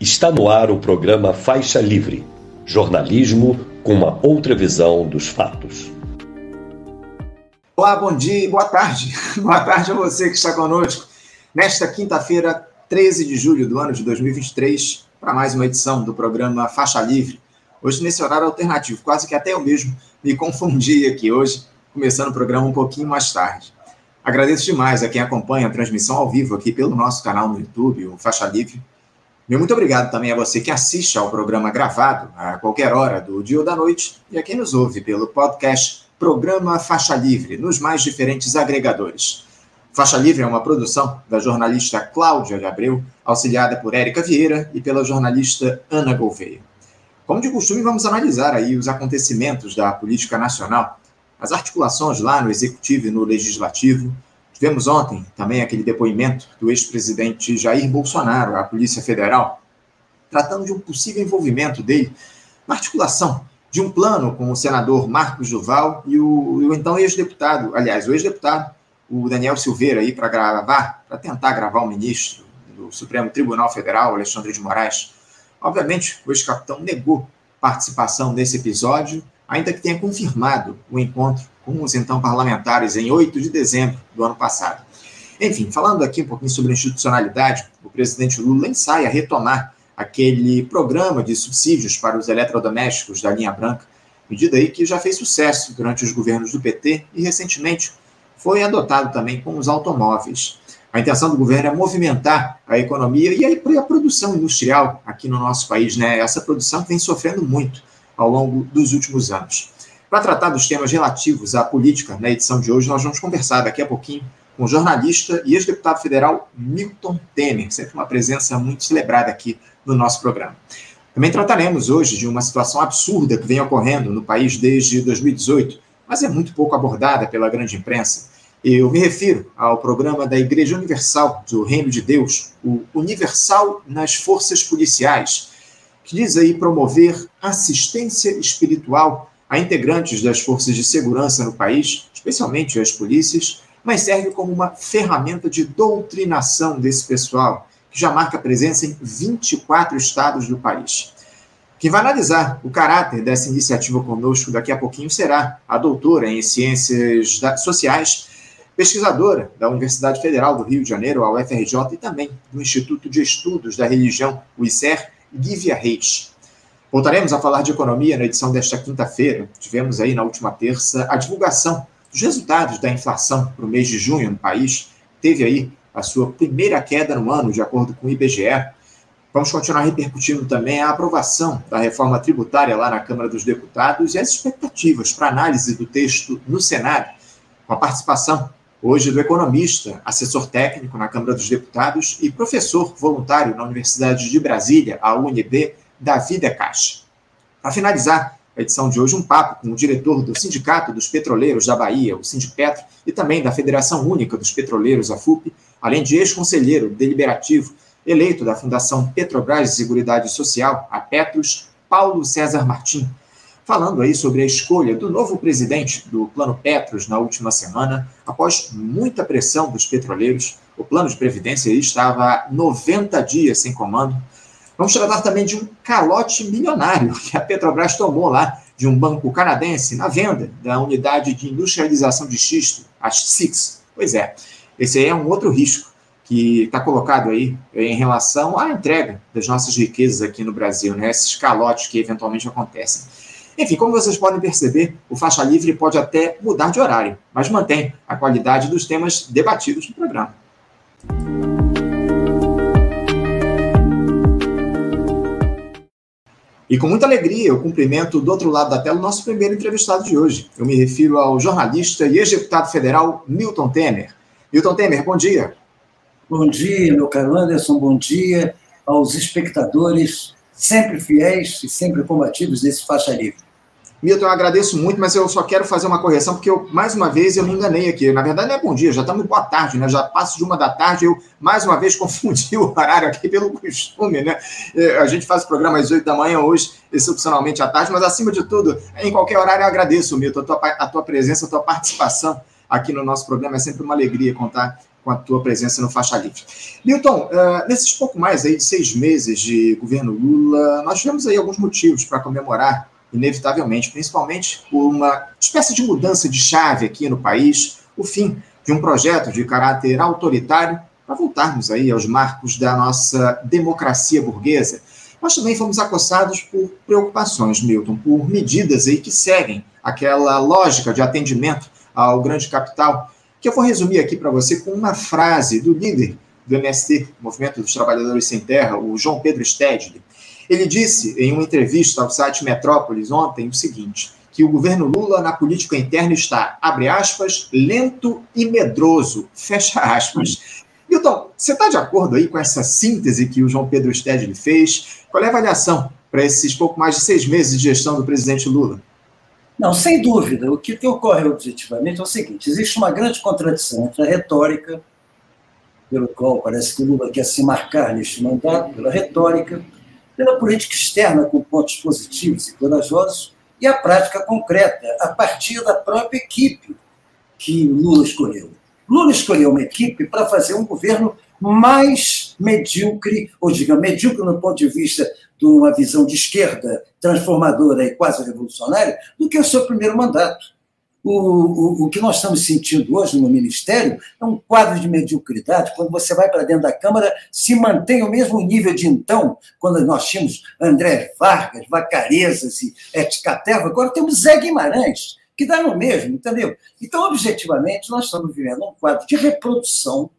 Está no ar o programa Faixa Livre jornalismo com uma outra visão dos fatos. Olá, bom dia e boa tarde. boa tarde a você que está conosco nesta quinta-feira, 13 de julho do ano de 2023, para mais uma edição do programa Faixa Livre. Hoje, nesse horário alternativo, quase que até eu mesmo me confundi aqui hoje, começando o programa um pouquinho mais tarde. Agradeço demais a quem acompanha a transmissão ao vivo aqui pelo nosso canal no YouTube, o Faixa Livre, meu muito obrigado também a você que assiste ao programa gravado a qualquer hora do dia ou da noite e a quem nos ouve pelo podcast Programa Faixa Livre, nos mais diferentes agregadores. Faixa Livre é uma produção da jornalista Cláudia de Abreu, auxiliada por Érica Vieira e pela jornalista Ana Gouveia. Como de costume, vamos analisar aí os acontecimentos da política nacional, as articulações lá no Executivo e no Legislativo, Tivemos ontem também aquele depoimento do ex-presidente Jair Bolsonaro à Polícia Federal, tratando de um possível envolvimento dele na articulação de um plano com o senador Marcos Duval e o, o então ex-deputado, aliás, o ex-deputado, o Daniel Silveira, aí para gravar, para tentar gravar o ministro do Supremo Tribunal Federal, Alexandre de Moraes. Obviamente, o ex-capitão negou participação nesse episódio, ainda que tenha confirmado o encontro com os então parlamentares em 8 de dezembro do ano passado. Enfim, falando aqui um pouquinho sobre institucionalidade, o presidente Lula ensaia retomar aquele programa de subsídios para os eletrodomésticos da linha branca, medida aí que já fez sucesso durante os governos do PT e recentemente foi adotado também com os automóveis. A intenção do governo é movimentar a economia e a produção industrial aqui no nosso país, né? Essa produção vem sofrendo muito ao longo dos últimos anos. Para tratar dos temas relativos à política, na edição de hoje, nós vamos conversar daqui a pouquinho com o jornalista e ex-deputado federal Milton Temer, sempre uma presença muito celebrada aqui no nosso programa. Também trataremos hoje de uma situação absurda que vem ocorrendo no país desde 2018, mas é muito pouco abordada pela grande imprensa. Eu me refiro ao programa da Igreja Universal do Reino de Deus, o Universal nas Forças Policiais, que diz aí promover assistência espiritual a integrantes das forças de segurança no país, especialmente as polícias, mas serve como uma ferramenta de doutrinação desse pessoal, que já marca presença em 24 estados do país. Quem vai analisar o caráter dessa iniciativa conosco daqui a pouquinho será a doutora em Ciências Sociais, pesquisadora da Universidade Federal do Rio de Janeiro, a UFRJ, e também do Instituto de Estudos da Religião, o ICER, Gívia Reis. Voltaremos a falar de economia na edição desta quinta-feira. Tivemos aí na última terça a divulgação dos resultados da inflação para o mês de junho no país. Teve aí a sua primeira queda no ano, de acordo com o IBGE. Vamos continuar repercutindo também a aprovação da reforma tributária lá na Câmara dos Deputados e as expectativas para análise do texto no Senado, com a participação hoje do economista, assessor técnico na Câmara dos Deputados e professor voluntário na Universidade de Brasília, a UNB, Davi Caixa. Para finalizar a edição de hoje, um papo com o diretor do Sindicato dos Petroleiros da Bahia, o Sindipetro, e também da Federação Única dos Petroleiros, a FUP, além de ex-conselheiro deliberativo eleito da Fundação Petrobras de Seguridade Social, a Petros, Paulo César Martim, falando aí sobre a escolha do novo presidente do Plano Petros na última semana, após muita pressão dos petroleiros. O plano de previdência estava 90 dias sem comando, Vamos tratar também de um calote milionário que a Petrobras tomou lá de um banco canadense na venda da unidade de industrialização de xisto, a SIX. Pois é, esse aí é um outro risco que está colocado aí em relação à entrega das nossas riquezas aqui no Brasil, né? esses calotes que eventualmente acontecem. Enfim, como vocês podem perceber, o Faixa Livre pode até mudar de horário, mas mantém a qualidade dos temas debatidos no programa. E com muita alegria eu cumprimento do outro lado da tela o nosso primeiro entrevistado de hoje. Eu me refiro ao jornalista e ex-deputado federal Milton Temer. Milton Temer, bom dia. Bom dia, meu caro Anderson, bom dia aos espectadores sempre fiéis e sempre combativos desse faixa livre. Milton, eu agradeço muito, mas eu só quero fazer uma correção, porque eu, mais uma vez, eu me enganei aqui. Na verdade, não é bom dia, já estamos boa tarde, né? Já passo de uma da tarde, eu, mais uma vez, confundi o horário aqui pelo costume, né? É, a gente faz o programa às oito da manhã hoje, excepcionalmente à tarde, mas, acima de tudo, em qualquer horário, eu agradeço, Milton, a tua, a tua presença, a tua participação aqui no nosso programa. É sempre uma alegria contar com a tua presença no Faixa Livre. Milton, uh, nesses pouco mais aí de seis meses de governo Lula, nós tivemos aí alguns motivos para comemorar, inevitavelmente, principalmente por uma espécie de mudança de chave aqui no país, o fim de um projeto de caráter autoritário para voltarmos aí aos marcos da nossa democracia burguesa. Nós também fomos acossados por preocupações, Milton, por medidas aí que seguem aquela lógica de atendimento ao grande capital, que eu vou resumir aqui para você com uma frase do líder do MST, Movimento dos Trabalhadores Sem Terra, o João Pedro Stedley. Ele disse em uma entrevista ao site Metrópolis ontem o seguinte: que o governo Lula na política interna está, abre aspas, lento e medroso, fecha aspas. Milton, você está de acordo aí com essa síntese que o João Pedro Stedley fez? Qual é a avaliação para esses pouco mais de seis meses de gestão do presidente Lula? Não, sem dúvida. O que, que ocorre objetivamente é o seguinte: existe uma grande contradição entre a retórica, pelo qual parece que Lula quer se marcar neste mandato, pela retórica, pela política externa com pontos positivos e corajosos, e a prática concreta, a partir da própria equipe que Lula escolheu. Lula escolheu uma equipe para fazer um governo mais medíocre, ou diga, medíocre no ponto de vista de uma visão de esquerda transformadora e quase revolucionária, do que o seu primeiro mandato. O, o, o que nós estamos sentindo hoje no Ministério é um quadro de mediocridade. Quando você vai para dentro da Câmara, se mantém o mesmo nível de então, quando nós tínhamos André Vargas, Vacarezas e Etcaterva, agora temos Zé Guimarães, que dá no mesmo, entendeu? Então, objetivamente, nós estamos vivendo um quadro de reprodução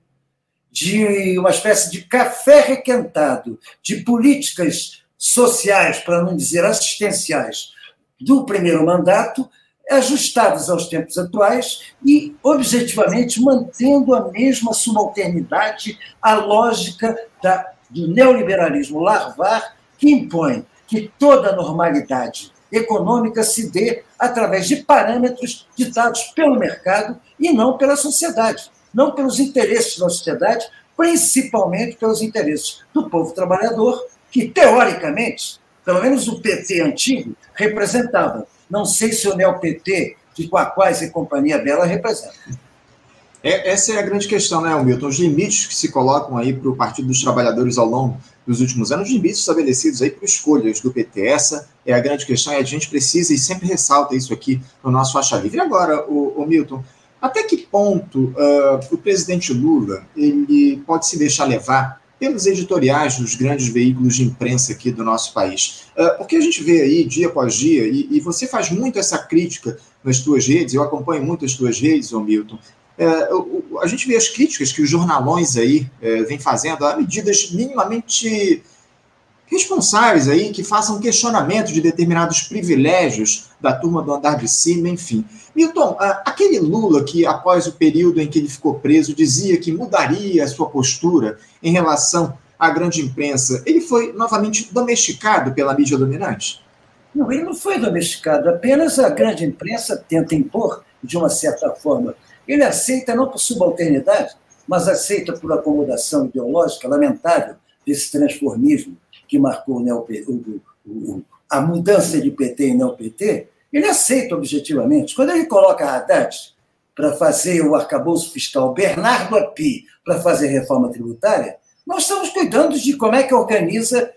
de uma espécie de café requentado de políticas sociais, para não dizer assistenciais, do primeiro mandato, ajustadas aos tempos atuais e, objetivamente, mantendo a mesma subalternidade à lógica da, do neoliberalismo larvar, que impõe que toda normalidade econômica se dê através de parâmetros ditados pelo mercado e não pela sociedade não pelos interesses da sociedade, principalmente pelos interesses do povo trabalhador, que, teoricamente, pelo menos o PT antigo, representava. Não sei se o neo-PT de Quaquás e Companhia Bela representa. É, essa é a grande questão, né, Milton? Os limites que se colocam aí para o Partido dos Trabalhadores ao longo dos últimos anos, limites estabelecidos aí por escolhas do PT. Essa é a grande questão e a gente precisa e sempre ressalta isso aqui no nosso faixa livre. E agora, o, o Milton, até que ponto uh, o presidente Lula ele pode se deixar levar pelos editoriais dos grandes veículos de imprensa aqui do nosso país? Uh, porque a gente vê aí dia após dia, e, e, você faz muito essa crítica nas tuas redes, eu acompanho muito as tuas redes, ô Milton, uh, a gente vê as críticas que os jornalões aí uh, vêm fazendo a medidas minimamente responsáveis aí que façam questionamento de determinados privilégios da turma do andar de cima, enfim. Milton, aquele Lula que, após o período em que ele ficou preso, dizia que mudaria a sua postura em relação à grande imprensa, ele foi novamente domesticado pela mídia dominante? Não, ele não foi domesticado, apenas a grande imprensa tenta impor, de uma certa forma. Ele aceita não por subalternidade, mas aceita por acomodação ideológica lamentável desse transformismo que marcou o, o, a mudança de PT em não PT, ele aceita objetivamente. Quando ele coloca Haddad para fazer o arcabouço fiscal, Bernardo Api para fazer reforma tributária, nós estamos cuidando de como é que organiza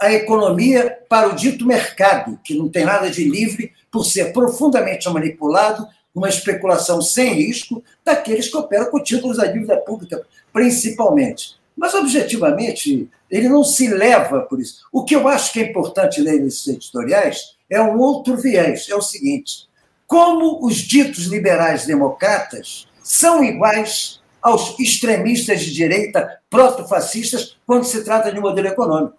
a economia para o dito mercado, que não tem nada de livre por ser profundamente manipulado, uma especulação sem risco daqueles que operam com títulos da dívida pública, principalmente. Mas, objetivamente, ele não se leva por isso. O que eu acho que é importante ler nesses editoriais é um outro viés: é o seguinte. Como os ditos liberais democratas são iguais aos extremistas de direita proto-fascistas quando se trata de modelo econômico.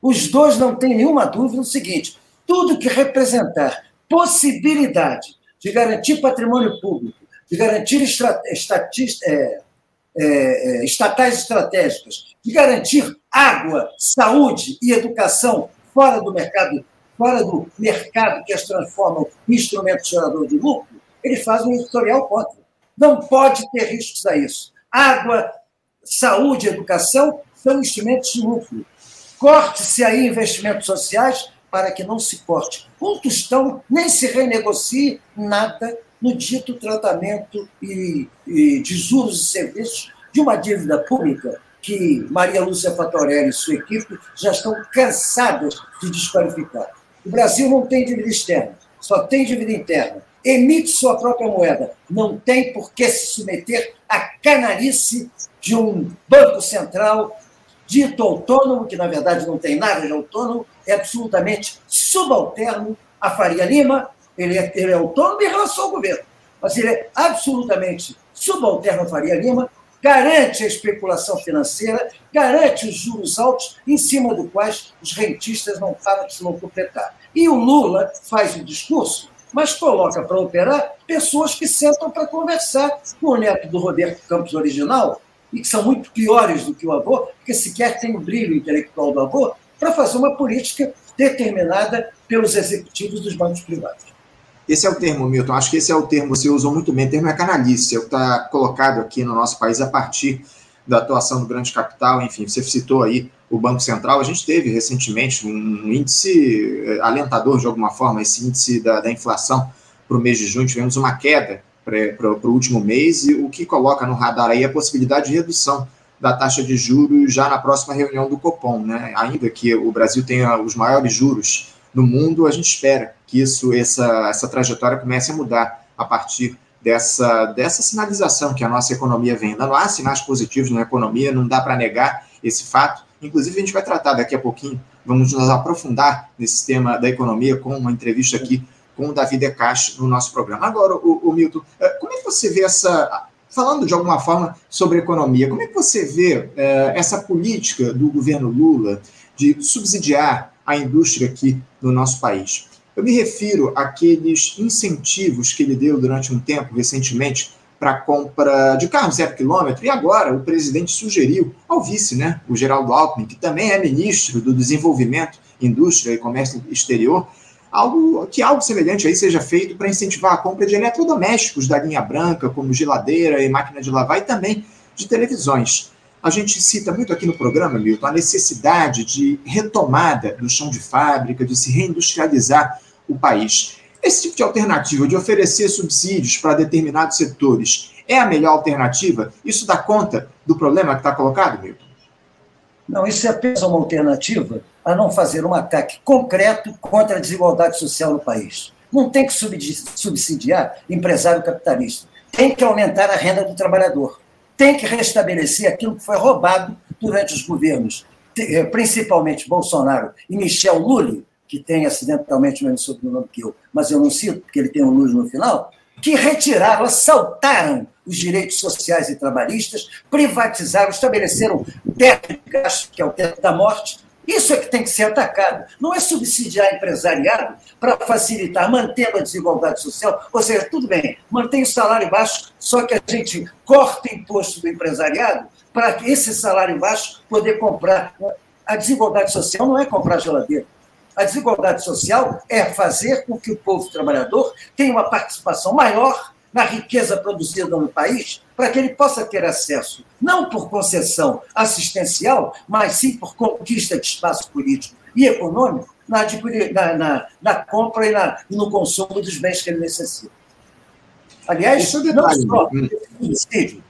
Os dois não têm nenhuma dúvida no seguinte: tudo que representar possibilidade de garantir patrimônio público, de garantir é, é, é, estatais estratégicas, de garantir água, saúde e educação fora do mercado, fora do mercado que as transformam em instrumento gerador de lucro, ele faz um editorial contra. Não pode ter riscos a isso. Água, saúde e educação são instrumentos de lucro. Corte-se aí investimentos sociais para que não se corte um tostão, nem se renegocie nada no dito tratamento e, e de juros e serviços de uma dívida pública que Maria Lúcia Fatorelli e sua equipe já estão cansadas de desqualificar. O Brasil não tem dívida externa, só tem dívida interna. Emite sua própria moeda. Não tem por que se submeter à canalice de um banco central dito autônomo, que na verdade não tem nada de autônomo, é absolutamente subalterno a Faria Lima, ele é, ele é autônomo em relação ao governo, mas ele é absolutamente subalterno a Faria Lima, garante a especulação financeira, garante os juros altos em cima do quais os rentistas não param de se locupletar. E o Lula faz o discurso, mas coloca para operar pessoas que sentam para conversar com o neto do Roberto Campos original, e que são muito piores do que o avô, porque sequer tem o brilho intelectual do avô, para fazer uma política determinada pelos executivos dos bancos privados. Esse é o termo, Milton. Acho que esse é o termo, você usou muito bem. O termo é canalice, é o que está colocado aqui no nosso país a partir da atuação do grande capital. Enfim, você citou aí o Banco Central. A gente teve recentemente um índice eh, alentador, de alguma forma, esse índice da, da inflação para o mês de junho. Tivemos uma queda para o último mês, e o que coloca no radar aí é a possibilidade de redução da taxa de juros já na próxima reunião do Copom. Né? Ainda que o Brasil tenha os maiores juros no mundo, a gente espera que isso, essa, essa trajetória comece a mudar a partir dessa, dessa sinalização que a nossa economia vem dando. Há sinais positivos na economia, não dá para negar esse fato. Inclusive, a gente vai tratar daqui a pouquinho, vamos nos aprofundar nesse tema da economia com uma entrevista aqui com o Davi Decache no nosso programa. Agora, o, o Milton, eh, como é que você vê essa. Falando de alguma forma sobre economia, como é que você vê eh, essa política do governo Lula de subsidiar a indústria aqui no nosso país? Eu me refiro àqueles incentivos que ele deu durante um tempo, recentemente, para compra de carros zero quilômetro, e agora o presidente sugeriu ao vice, né, o Geraldo Alckmin, que também é ministro do Desenvolvimento, Indústria e Comércio Exterior, algo que algo semelhante aí seja feito para incentivar a compra de eletrodomésticos da linha branca, como geladeira e máquina de lavar, e também de televisões. A gente cita muito aqui no programa, Milton, a necessidade de retomada do chão de fábrica, de se reindustrializar o país. Esse tipo de alternativa de oferecer subsídios para determinados setores é a melhor alternativa? Isso dá conta do problema que está colocado, Milton? Não, isso é apenas uma alternativa a não fazer um ataque concreto contra a desigualdade social no país. Não tem que subsidiar empresário capitalista. Tem que aumentar a renda do trabalhador. Tem que restabelecer aquilo que foi roubado durante os governos, eh, principalmente Bolsonaro e Michel Lula, que tem acidentalmente o mesmo sobrenome que eu, mas eu não cito porque ele tem um Lula no final, que retiraram, assaltaram os direitos sociais e trabalhistas, privatizaram, estabeleceram teto de gasto, que é o teto da morte. Isso é que tem que ser atacado. Não é subsidiar empresariado para facilitar, mantendo a desigualdade social. Ou seja, tudo bem, mantém o salário baixo, só que a gente corta imposto do empresariado para esse salário baixo poder comprar. A desigualdade social não é comprar geladeira a desigualdade social é fazer com que o povo trabalhador tenha uma participação maior na riqueza produzida no país, para que ele possa ter acesso, não por concessão assistencial, mas sim por conquista de espaço político e econômico na, na, na, na compra e, na, e no consumo dos bens que ele necessita. Aliás, é não só subsídio,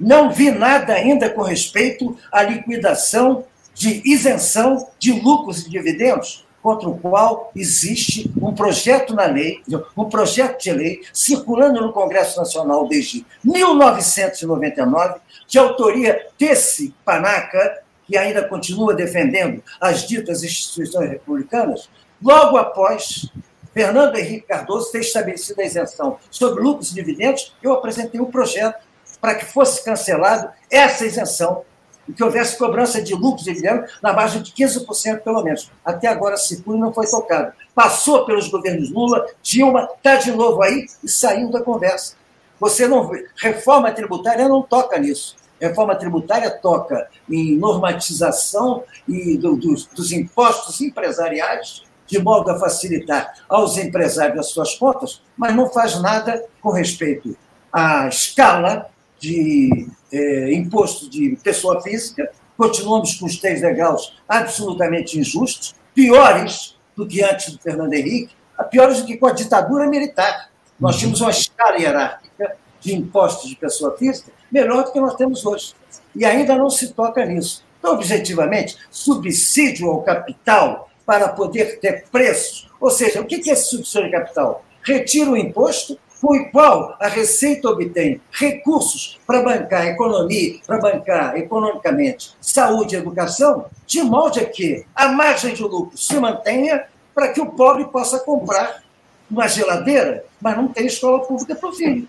não vi nada ainda com respeito à liquidação de isenção de lucros e dividendos contra o qual existe um projeto na lei, um projeto de lei circulando no Congresso Nacional desde 1999, de autoria desse panaca, que ainda continua defendendo as ditas instituições republicanas, logo após Fernando Henrique Cardoso ter estabelecido a isenção sobre lucros e dividendos, eu apresentei um projeto para que fosse cancelado essa isenção que houvesse cobrança de lucros dividendos na base de 15%, pelo menos. Até agora, Secure não foi tocado. Passou pelos governos Lula, Dilma, está de novo aí e saiu da conversa. Você não. Reforma tributária não toca nisso. Reforma tributária toca em normatização e do, dos, dos impostos empresariais, de modo a facilitar aos empresários as suas contas, mas não faz nada com respeito à escala de é, imposto de pessoa física, continuamos com os três degraus absolutamente injustos, piores do que antes do Fernando Henrique, piores do que com a ditadura militar. Nós tínhamos uma escala hierárquica de impostos de pessoa física melhor do que nós temos hoje. E ainda não se toca nisso. Então, objetivamente, subsídio ao capital para poder ter preços. Ou seja, o que é esse subsídio ao capital? Retira o imposto com o qual a Receita obtém recursos para bancar a economia, para bancar economicamente saúde e educação, de modo a que a margem de lucro se mantenha para que o pobre possa comprar uma geladeira, mas não tem escola pública para o filho.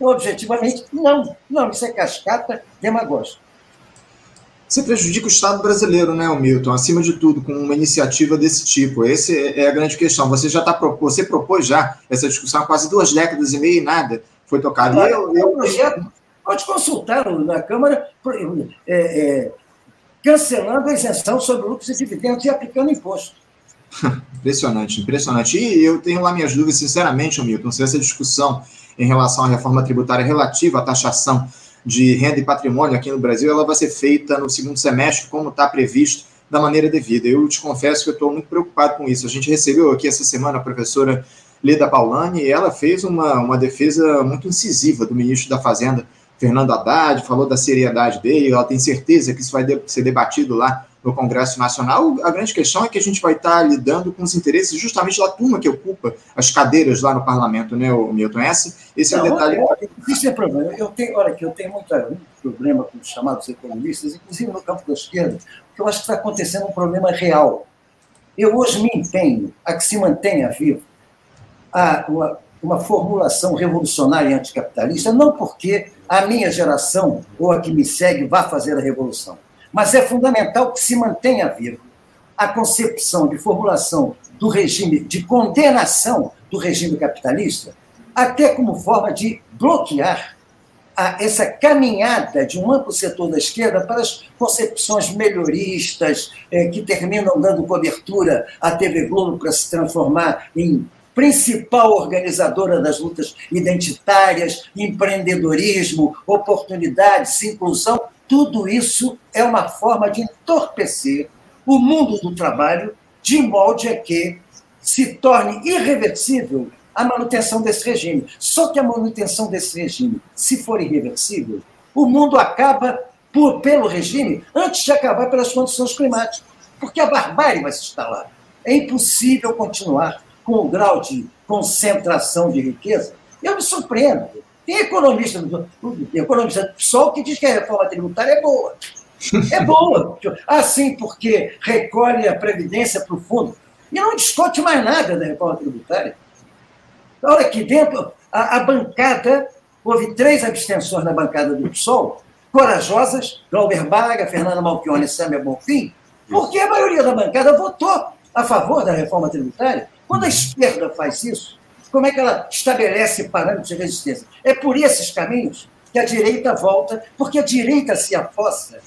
Objetivamente, não. Não, isso é cascata demagógica. Você prejudica o Estado brasileiro, né, Milton? Acima de tudo, com uma iniciativa desse tipo. Essa é a grande questão. Você já está você propôs já essa discussão há quase duas décadas e meia e nada foi tocado. Claro, eu, eu... projeto pode consultar na Câmara é, é, cancelando a isenção sobre lucros e dividendos e aplicando imposto. impressionante, impressionante. E eu tenho lá minhas dúvidas, sinceramente, Milton, se essa discussão em relação à reforma tributária relativa à taxação de renda e patrimônio aqui no Brasil, ela vai ser feita no segundo semestre, como está previsto, da maneira devida. Eu te confesso que eu estou muito preocupado com isso. A gente recebeu aqui essa semana a professora Leda Paulani e ela fez uma, uma defesa muito incisiva do ministro da Fazenda, Fernando Haddad, falou da seriedade dele, ela tem certeza que isso vai ser debatido lá no Congresso Nacional. A grande questão é que a gente vai estar lidando com os interesses justamente da turma que ocupa as cadeiras lá no parlamento, né, o Milton? Esse, esse Não, é o detalhe. Isso é problema. Eu tenho, olha que eu tenho muito, muito problema com os chamados economistas, inclusive no campo da esquerda, porque eu acho que está acontecendo um problema real. Eu hoje me empenho a que se mantenha vivo a, uma, uma formulação revolucionária anticapitalista, não porque a minha geração ou a que me segue vá fazer a revolução mas é fundamental que se mantenha vivo a concepção de formulação do regime, de condenação do regime capitalista, até como forma de bloquear a, essa caminhada de um amplo setor da esquerda para as concepções melhoristas, eh, que terminam dando cobertura à TV Globo para se transformar em principal organizadora das lutas identitárias, empreendedorismo, oportunidades, inclusão, tudo isso é uma forma de entorpecer o mundo do trabalho de modo a que se torne irreversível a manutenção desse regime. Só que a manutenção desse regime, se for irreversível, o mundo acaba por, pelo regime antes de acabar pelas condições climáticas, porque a barbárie vai se instalar. É impossível continuar com o grau de concentração de riqueza. Eu me surpreendo tem economista, economista PSOL que diz que a reforma tributária é boa. É boa. Assim, porque recolhe a previdência para o fundo. E não discute mais nada da reforma tributária. Olha aqui dentro, a, a bancada, houve três abstenções na bancada do PSOL, corajosas, Glauber Braga, Fernanda Malchione e Samia Bonfim, porque a maioria da bancada votou a favor da reforma tributária. Quando a esquerda faz isso, como é que ela estabelece parâmetros de resistência? É por esses caminhos que a direita volta, porque a direita se aposta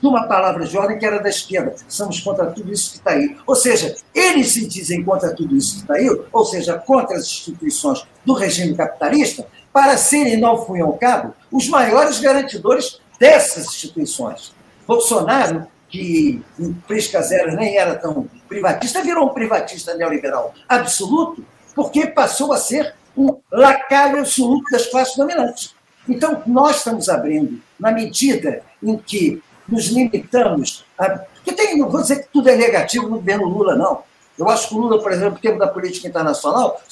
de uma palavra de ordem que era da esquerda. Somos contra tudo isso que está aí. Ou seja, eles se dizem contra tudo isso que está aí, ou seja, contra as instituições do regime capitalista, para serem, ao fim e ao cabo, os maiores garantidores dessas instituições. Bolsonaro, que em Prisca Zero nem era tão privatista, virou um privatista neoliberal absoluto, porque passou a ser um lacaio absoluto das classes dominantes. Então, nós estamos abrindo, na medida em que nos limitamos a. Porque tem, não vou dizer que tudo é negativo no governo Lula, não. Eu acho que o Lula, por exemplo, em termos da política internacional,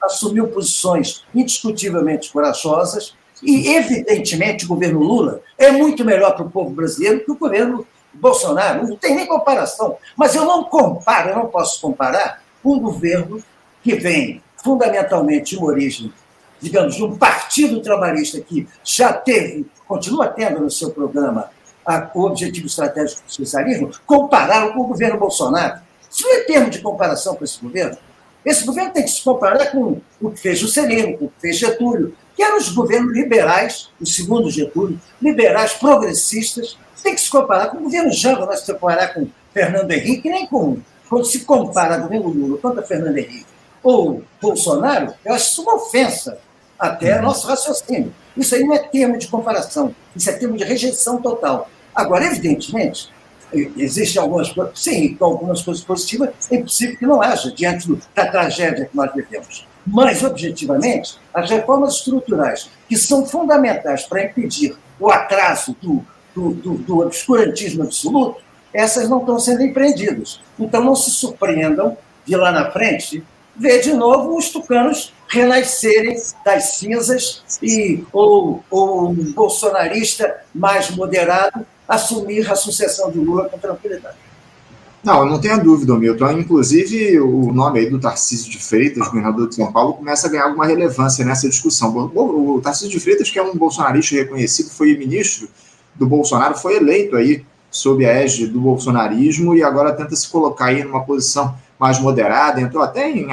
assumiu posições indiscutivelmente corajosas e, evidentemente, o governo Lula é muito melhor para o povo brasileiro que o governo Bolsonaro. Não tem nem comparação. Mas eu não comparo, eu não posso comparar um governo que vem fundamentalmente de uma origem, digamos, de um partido trabalhista que já teve, continua tendo no seu programa a, o objetivo estratégico do socialismo, compararam com o governo Bolsonaro. Isso não é termo de comparação com esse governo. Esse governo tem que se comparar com o que fez Juscelino, com o que fez Getúlio, que eram os governos liberais, o segundo Getúlio, liberais progressistas, tem que se comparar com o governo Jango, não se comparar com Fernando Henrique, nem com, quando se compara governo Lula quanto a Fernando Henrique ou Bolsonaro, eu acho isso uma ofensa até ao nosso raciocínio. Isso aí não é termo de comparação, isso é termo de rejeição total. Agora, evidentemente, existem algumas coisas, sim, algumas coisas positivas, é impossível que não haja diante da tragédia que nós vivemos. Mas, objetivamente, as reformas estruturais, que são fundamentais para impedir o atraso do, do, do, do obscurantismo absoluto, essas não estão sendo empreendidas. Então, não se surpreendam de lá na frente ver de novo os tucanos renascerem das cinzas e ou um bolsonarista mais moderado assumir a sucessão de Lula com tranquilidade. Não, não tenha dúvida, Milton. Inclusive, o nome aí do Tarcísio de Freitas, governador de São Paulo, começa a ganhar alguma relevância nessa discussão. O Tarcísio de Freitas, que é um bolsonarista reconhecido, foi ministro do Bolsonaro, foi eleito aí sob a égide do bolsonarismo e agora tenta se colocar aí numa posição mais moderada, entrou até em,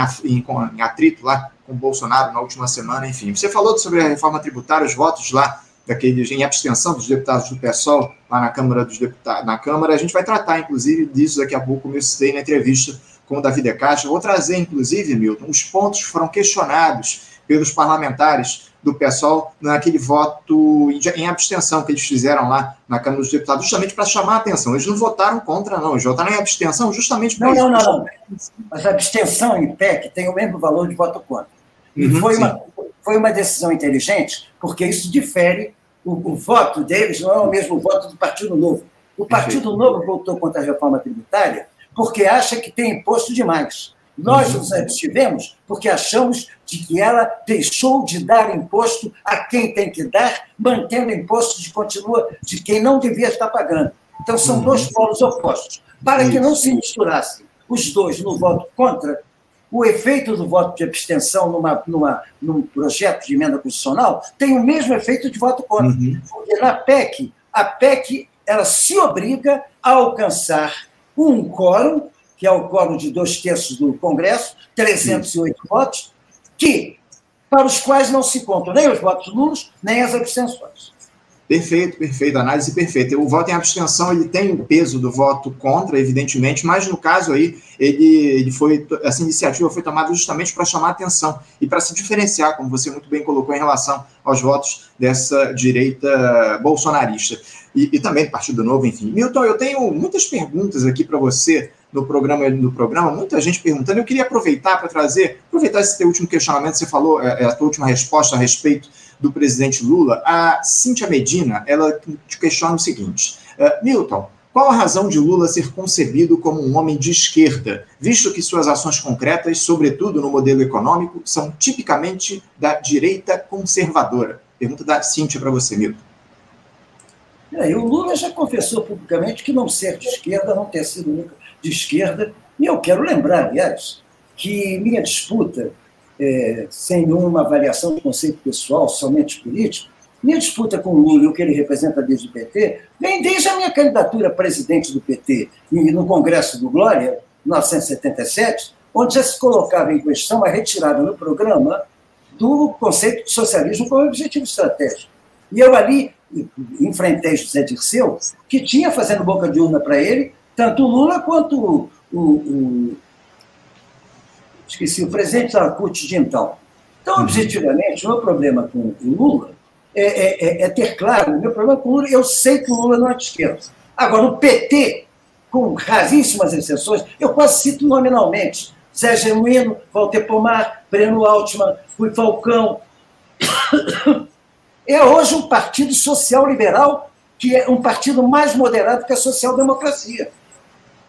atrito lá com Bolsonaro na última semana, enfim. Você falou sobre a reforma tributária, os votos lá daqueles em abstenção dos deputados do PSOL lá na Câmara dos Deputados, na Câmara. A gente vai tratar, inclusive, disso daqui a pouco, como eu citei na entrevista com o Davi De Castro. Vou trazer, inclusive, Milton, os pontos que foram questionados pelos parlamentares do PSOL naquele voto em abstenção que eles fizeram lá na Câmara dos Deputados, justamente para chamar a atenção. Eles não votaram contra, não, eles votaram em abstenção justamente para não, Não, não, não. Mas a abstenção em PEC tem o mesmo valor de voto contra. E uhum, foi, uma, foi uma decisão inteligente, porque isso difere. O, o, voto deles não é o mesmo voto do Partido Novo. O Partido Perfeito. Novo votou contra a reforma tributária porque acha que tem imposto demais. Nós uhum. nos abstivemos porque achamos de que ela deixou de dar imposto a quem tem que dar, mantendo imposto de continua de quem não devia estar pagando. Então são uhum. dois polos opostos. Para que não se misturassem os dois no voto contra, o efeito do voto de abstenção numa, numa, num projeto de emenda constitucional tem o mesmo efeito de voto contra. Uhum. Porque na PEC, a PEC ela se obriga a alcançar um quórum, que é o quórum de dois terços do Congresso, 308 Sim. votos, que para os quais não se contam nem os votos nulos, nem as abstenções. Perfeito, perfeito, análise perfeita. O voto em abstenção ele tem o peso do voto contra, evidentemente, mas no caso aí ele, ele foi essa iniciativa foi tomada justamente para chamar atenção e para se diferenciar, como você muito bem colocou em relação aos votos dessa direita bolsonarista e, e também do Partido Novo, enfim. Milton, eu tenho muitas perguntas aqui para você no programa, no programa, muita gente perguntando. Eu queria aproveitar para trazer, aproveitar esse teu último questionamento, você falou, é, é, a tua última resposta a respeito do presidente Lula, a Cíntia Medina, ela te questiona o seguinte, uh, Milton, qual a razão de Lula ser concebido como um homem de esquerda, visto que suas ações concretas, sobretudo no modelo econômico, são tipicamente da direita conservadora? Pergunta da Cíntia para você, Milton. É, o Lula já confessou publicamente que não ser de esquerda, não ter sido nunca de esquerda. E eu quero lembrar, aliás, que minha disputa é, sem nenhuma avaliação de conceito pessoal, somente político, minha disputa com o Lula e o que ele representa desde o PT vem desde a minha candidatura a presidente do PT e no Congresso do Glória, em 1977, onde já se colocava em questão a retirada no programa do conceito de socialismo como objetivo estratégico. E eu ali enfrentei José Dirceu, que tinha fazendo boca de urna para ele, tanto o Lula quanto o, o, o esqueci, o presidente da CUT de então. Então, uhum. objetivamente, o meu problema com o Lula é, é, é, é, ter claro, o meu problema com o Lula, eu sei que o Lula não é de esquerda. Agora, o PT, com raríssimas exceções, eu quase cito nominalmente, Zé Genuíno, Walter Pomar, Breno Altman, Rui Falcão. É hoje um partido social-liberal que é um partido mais moderado que a social-democracia.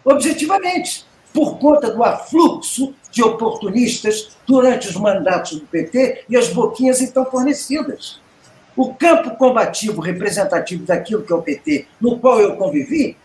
Objetivamente por conta do afluxo de oportunistas durante os mandatos do PT e as boquinhas então fornecidas. O campo combativo representativo daquilo que é o PT, no qual eu convivi,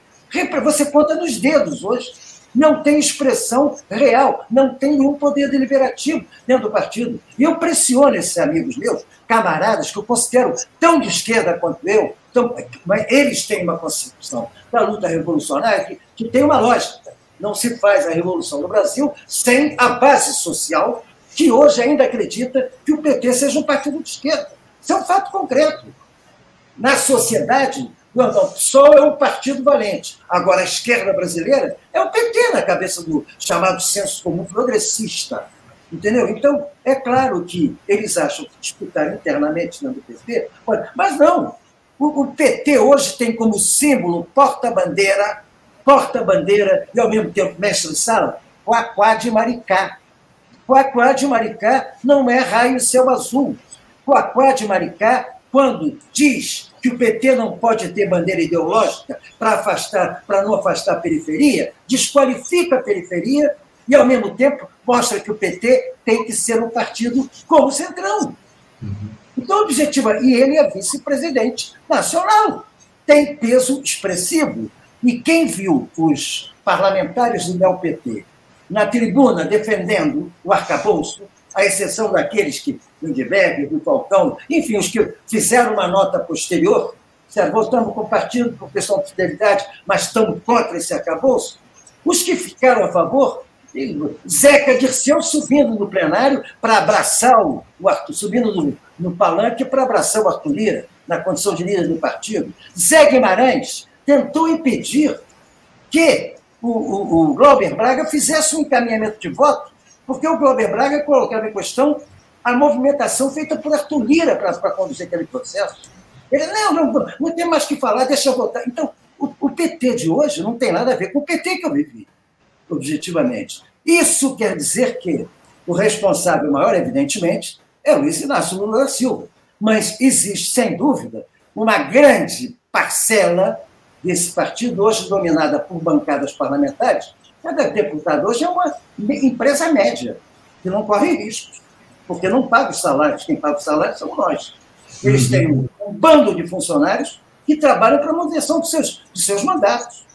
você conta nos dedos hoje. Não tem expressão real, não tem nenhum poder deliberativo dentro do partido. E eu pressiono esses amigos meus, camaradas, que eu considero tão de esquerda quanto eu, tão, mas eles têm uma concepção da luta revolucionária que, que tem uma lógica não se faz a revolução no Brasil sem a base social, que hoje ainda acredita que o PT seja um partido de esquerda. Isso é um fato concreto. Na sociedade, o PSOL é um partido valente. Agora, a esquerda brasileira é o PT na cabeça do chamado senso comum progressista. Entendeu? Então, é claro que eles acham que disputar internamente dentro do PT, mas não. O PT hoje tem como símbolo porta-bandeira porta-bandeira e, ao mesmo tempo, mestre de sala, Quaquá de Maricá. Coacoá de Maricá não é raio céu azul. Coacoá de Maricá, quando diz que o PT não pode ter bandeira ideológica para afastar, para não afastar a periferia, desqualifica a periferia e, ao mesmo tempo, mostra que o PT tem que ser um partido como o Centrão. Uhum. Então, objetivo, e ele é vice-presidente nacional, tem peso expressivo. E quem viu os parlamentares do NEO-PT na tribuna defendendo o arcabouço, à exceção daqueles que, Lindbergh, do Falcão, enfim, os que fizeram uma nota posterior, disseram, voltamos com o partido por questão de fidelidade, mas estamos contra esse arcabouço, os que ficaram a favor, Zeca Dirceu subindo no plenário para abraçar o Arthur, subindo no, no palanque para abraçar o Arthur Lira, na condição de líder do partido. Zé Guimarães tentou impedir que o, o, o Glauber Braga fizesse um encaminhamento de voto, porque o Glauber Braga colocava em questão a movimentação feita por Arthur Lira para conduzir aquele processo. Ele, não, não, não tem mais que falar, deixa eu votar. Então, o, o, PT de hoje não tem nada a ver com o PT que eu vivi, objetivamente. Isso quer dizer que o responsável maior, evidentemente, é Luiz Inácio Lula da Silva. Mas existe, sem dúvida, uma grande parcela desse partido, hoje dominada por bancadas parlamentares, cada deputado hoje é uma empresa média, que não corre riscos, porque não paga os salários, quem paga os salários são nós. Eles uhum. têm um, um, bando de funcionários que trabalham para a manutenção dos seus, dos seus mandatos.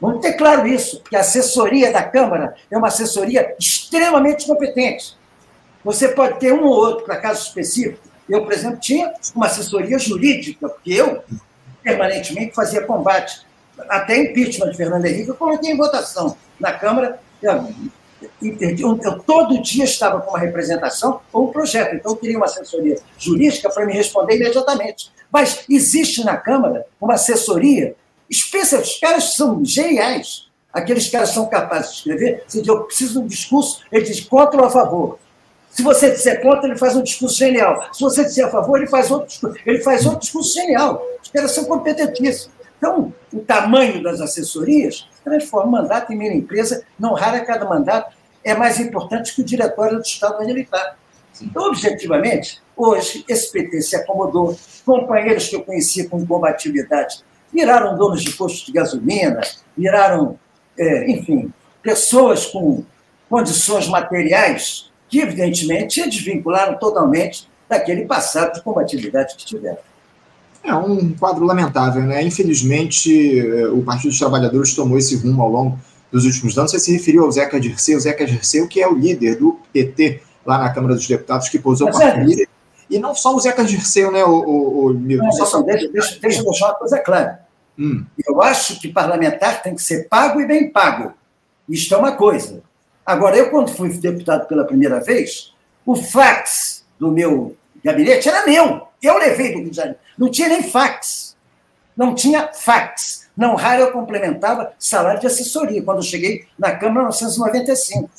Vamos ter claro isso, porque a assessoria da Câmara é uma assessoria extremamente competente. Você pode ter um ou outro para caso específico. Eu, por exemplo, tinha uma assessoria jurídica, porque eu permanentemente fazia combate. Até impeachment de Fernando Henrique, eu coloquei em votação na Câmara. Eu, eu, todo dia estava com uma representação ou um projeto, então eu queria uma assessoria jurídica para me responder imediatamente. Mas existe na Câmara uma assessoria especial, os caras são geniais. Aqueles caras são capazes de escrever, se eu preciso de um discurso, ele diz contra ou a favor. Se você disser contra, ele faz um discurso genial. Se você disser a favor, ele faz outro discurso, ele faz outro discurso genial. Os caras são competentíssimos. Então, o tamanho das assessorias transforma o mandato em minha empresa, não rara cada mandato é mais importante que o diretório do Estado onde ele está. Então, objetivamente, hoje, esse PT se acomodou, companheiros que eu conhecia com combatividade viraram donos de postos de gasolina, viraram, é, enfim, pessoas com condições materiais que, evidentemente, se desvincularam totalmente daquele passado de combatividade que tiveram. É um quadro lamentável, né? Infelizmente, eh, o Partido dos Trabalhadores tomou esse rumo ao longo dos últimos anos. Você se referiu ao Zeca Dirceu, o Zeca Dirceu, que é o líder do PT lá na Câmara dos Deputados, que pousou com a família. E não só o Zeca Dirceu, né, o, o, o Milton? Não, só deixa, deixa, deixa eu deixar uma coisa clara. Hum. Eu acho que parlamentar tem que ser pago e bem pago. Isto é uma coisa. Agora, eu, quando fui deputado pela primeira vez, o fax do meu gabinete era meu. Eu levei do Rio de Janeiro. Não tinha nem fax. Não tinha fax. Não raro eu complementava salário de assessoria, quando eu cheguei na Câmara em 1995.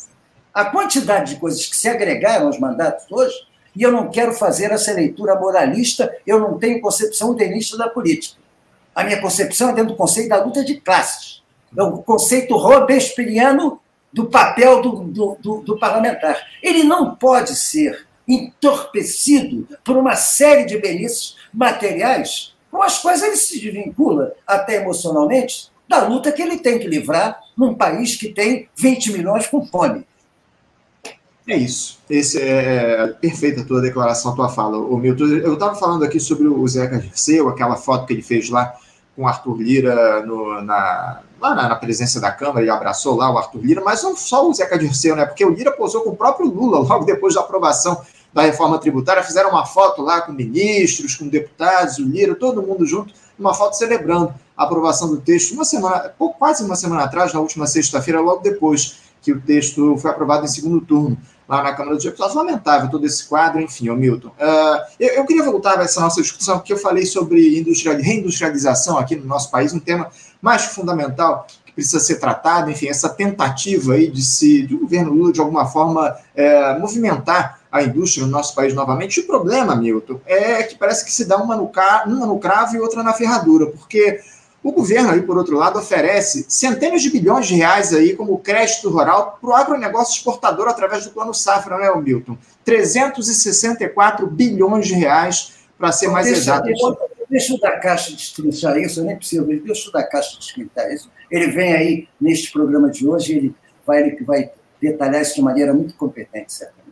A quantidade de coisas que se agregaram aos mandatos hoje, e eu não quero fazer essa leitura moralista, eu não tenho concepção utenista da política. A minha concepção é dentro do conceito da luta de classes. É o conceito robespierriano do papel do, do, do, do parlamentar. Ele não pode ser entorpecido por uma série de benesses materiais com as quais ele se desvincula, até emocionalmente, da luta que ele tem que livrar num país que tem 20 milhões com fome. É isso. Esse é, é perfeita a tua declaração, a tua fala, o Milton. Eu estava falando aqui sobre o Zeca Dirceu, aquela foto que ele fez lá com Arthur Lira no, na, lá na, na, presença da Câmara e abraçou lá o Arthur Lira, mas não só o Zeca Dirceu, né? Porque o Lira posou com o próprio Lula logo depois da aprovação da reforma tributária, fizeram uma foto lá com ministros, com deputados, o Lira, todo mundo junto, uma foto celebrando a aprovação do texto, uma semana, quase uma semana atrás, na última sexta-feira, logo depois que o texto foi aprovado em segundo turno lá na Câmara dos Deputados. Lamentável todo esse quadro, enfim, ô Milton. Uh, eu, eu, queria voltar a essa nossa discussão, porque eu falei sobre industrial, reindustrialização aqui no nosso país, um tema mais fundamental que precisa ser tratado, enfim, essa tentativa aí de se, do governo Lula, de alguma forma, é, movimentar a indústria no nosso país novamente. O problema, Milton, é que parece que se dá uma no, uma no cravo e outra na ferradura, porque O governo, aí, por outro lado, oferece centenas de bilhões de reais aí como crédito rural para o agronegócio exportador através do Plano Safra, não é, Milton? 364 bilhões de reais, para ser mais exato. Deixa, o da Caixa destrinchar isso, eu nem preciso, deixa o da Caixa destrinchar isso. Ele vem aí neste programa de hoje, ele vai, ele vai detalhar isso de maneira muito competente, certamente.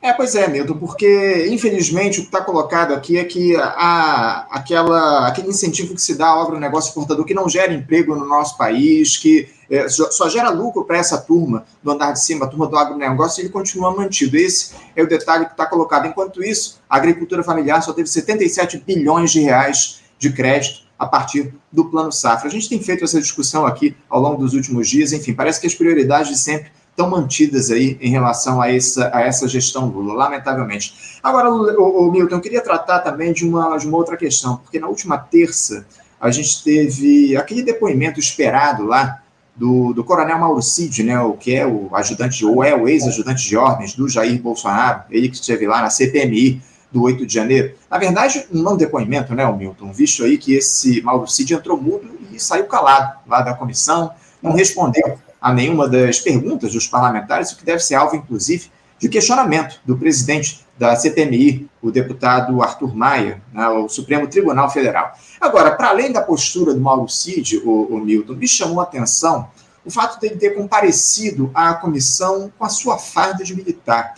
É, pois é, Milton, porque infelizmente o que está colocado aqui é que a, aquela, aquele incentivo que se dá ao agronegócio exportador que não gera emprego no nosso país, que é, só, só, gera lucro para essa turma do andar de cima, a turma do agronegócio, ele continua mantido. Esse é o detalhe que está colocado. Enquanto isso, a agricultura familiar só teve 77 bilhões de reais de crédito a partir do Plano Safra. A gente tem feito essa discussão aqui ao longo dos últimos dias, enfim, parece que as prioridades de sempre estão mantidas aí em relação a essa, a essa gestão Lula, lamentavelmente. Agora, o, o Milton, eu queria tratar também de uma, de uma outra questão, porque na última terça a gente teve aquele depoimento esperado lá do, do coronel Mauro Cid, né, o que é o ajudante, ou é o ex-ajudante de ordens do Jair Bolsonaro, ele que esteve lá na CPMI do 8 de janeiro. Na verdade, não depoimento, né, o Milton, visto aí que esse Mauro Cid entrou mudo e saiu calado lá da comissão, não respondeu a nenhuma das perguntas dos parlamentares, o que deve ser alvo, inclusive, de questionamento do presidente da CPMI, o deputado Arthur Maia, né, o Supremo Tribunal Federal. Agora, para além da postura do Mauro Cid, o, o Milton, me chamou a atenção o fato dele ter comparecido à comissão com a sua farda de militar.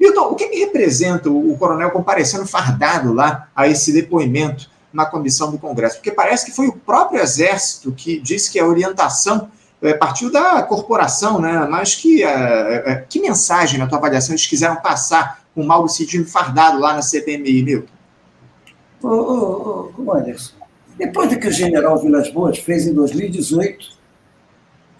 Milton, o que, que representa o, o coronel comparecendo fardado lá a esse depoimento na comissão do Congresso? Porque parece que foi o próprio Exército que disse que a orientação é, partiu da corporação, né? Mas que, é, é, que mensagem, na tua avaliação, eles quiseram passar com o Mauro Cidinho fardado lá na CPMI, Milton? Ô, ô, ô, Anderson, depois do que o general Vilas Boas fez em 2018,